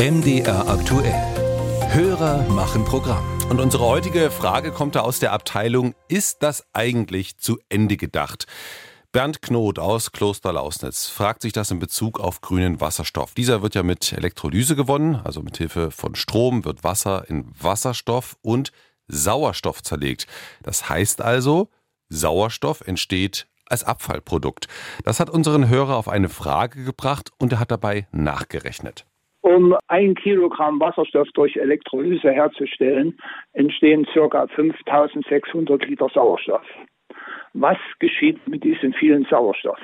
MDR aktuell. Hörer machen Programm. Und unsere heutige Frage kommt da aus der Abteilung, ist das eigentlich zu Ende gedacht? Bernd Knot aus Kloster Lausnitz fragt sich das in Bezug auf grünen Wasserstoff. Dieser wird ja mit Elektrolyse gewonnen, also mit Hilfe von Strom wird Wasser in Wasserstoff und Sauerstoff zerlegt. Das heißt also, Sauerstoff entsteht als Abfallprodukt. Das hat unseren Hörer auf eine Frage gebracht und er hat dabei nachgerechnet. Um ein Kilogramm Wasserstoff durch Elektrolyse herzustellen, entstehen ca. 5600 Liter Sauerstoff. Was geschieht mit diesem vielen Sauerstoff?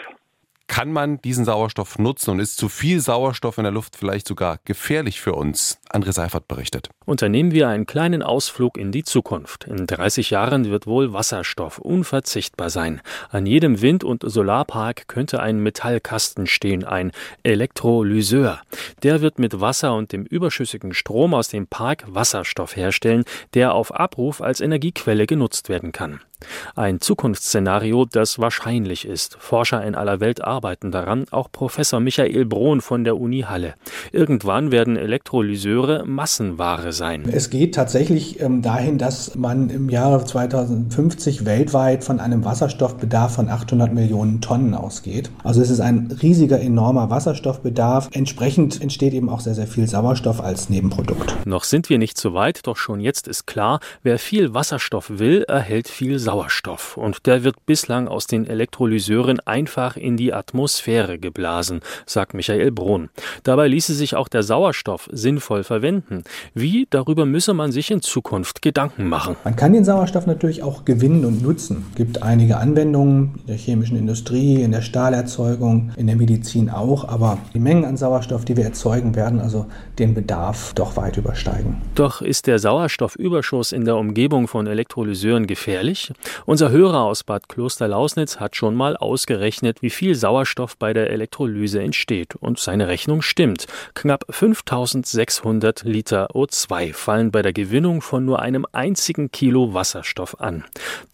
Kann man diesen Sauerstoff nutzen und ist zu viel Sauerstoff in der Luft vielleicht sogar gefährlich für uns? André Seifert berichtet. Unternehmen wir einen kleinen Ausflug in die Zukunft. In 30 Jahren wird wohl Wasserstoff unverzichtbar sein. An jedem Wind- und Solarpark könnte ein Metallkasten stehen, ein Elektrolyseur. Der wird mit Wasser und dem überschüssigen Strom aus dem Park Wasserstoff herstellen, der auf Abruf als Energiequelle genutzt werden kann. Ein Zukunftsszenario, das wahrscheinlich ist. Forscher in aller Welt arbeiten daran, auch Professor Michael Brohn von der Uni Halle. Irgendwann werden Elektrolyseure Massenware sein. Es geht tatsächlich ähm, dahin, dass man im Jahre 2050 weltweit von einem Wasserstoffbedarf von 800 Millionen Tonnen ausgeht. Also es ist ein riesiger, enormer Wasserstoffbedarf. Entsprechend entsteht eben auch sehr, sehr viel Sauerstoff als Nebenprodukt. Noch sind wir nicht so weit, doch schon jetzt ist klar, wer viel Wasserstoff will, erhält viel Sauerstoff und der wird bislang aus den Elektrolyseuren einfach in die Atmosphäre geblasen, sagt Michael Brunn. Dabei ließe sich auch der Sauerstoff sinnvoll verwenden. Wie, darüber müsse man sich in Zukunft Gedanken machen. Man kann den Sauerstoff natürlich auch gewinnen und nutzen. Es gibt einige Anwendungen in der chemischen Industrie, in der Stahlerzeugung, in der Medizin auch, aber die Mengen an Sauerstoff, die wir erzeugen, werden also den Bedarf doch weit übersteigen. Doch ist der Sauerstoffüberschuss in der Umgebung von Elektrolyseuren gefährlich? Unser Hörer aus Bad Kloster-Lausnitz hat schon mal ausgerechnet, wie viel Sauerstoff bei der Elektrolyse entsteht. Und seine Rechnung stimmt. Knapp 5600 Liter O2 fallen bei der Gewinnung von nur einem einzigen Kilo Wasserstoff an.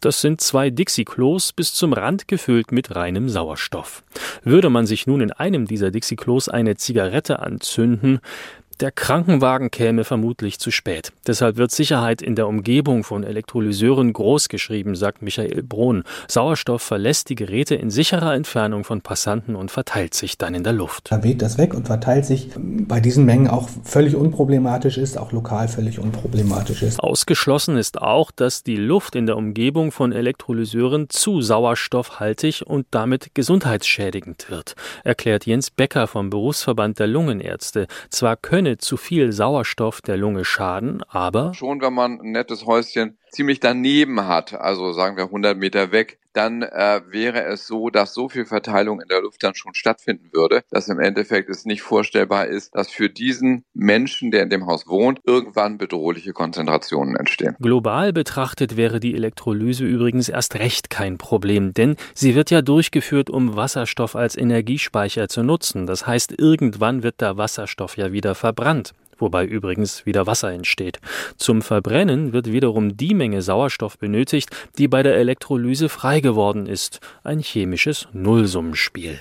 Das sind zwei Dixie-Klos bis zum Rand gefüllt mit reinem Sauerstoff. Würde man sich nun in einem dieser Dixie-Klos eine Zigarette anzünden, der Krankenwagen käme vermutlich zu spät. Deshalb wird Sicherheit in der Umgebung von Elektrolyseuren großgeschrieben, sagt Michael Brohn. Sauerstoff verlässt die Geräte in sicherer Entfernung von Passanten und verteilt sich dann in der Luft. Da weht das weg und verteilt sich bei diesen Mengen auch völlig unproblematisch ist, auch lokal völlig unproblematisch ist. Ausgeschlossen ist auch, dass die Luft in der Umgebung von Elektrolyseuren zu sauerstoffhaltig und damit gesundheitsschädigend wird, erklärt Jens Becker vom Berufsverband der Lungenärzte. Zwar könne zu viel Sauerstoff der Lunge schaden, aber schon wenn man ein nettes Häuschen ziemlich daneben hat, also sagen wir 100 Meter weg, dann äh, wäre es so, dass so viel Verteilung in der Luft dann schon stattfinden würde, dass im Endeffekt es nicht vorstellbar ist, dass für diesen Menschen, der in dem Haus wohnt, irgendwann bedrohliche Konzentrationen entstehen. Global betrachtet wäre die Elektrolyse übrigens erst recht kein Problem, denn sie wird ja durchgeführt, um Wasserstoff als Energiespeicher zu nutzen. Das heißt, irgendwann wird der Wasserstoff ja wieder verbrannt wobei übrigens wieder Wasser entsteht. Zum Verbrennen wird wiederum die Menge Sauerstoff benötigt, die bei der Elektrolyse frei geworden ist, ein chemisches Nullsummenspiel.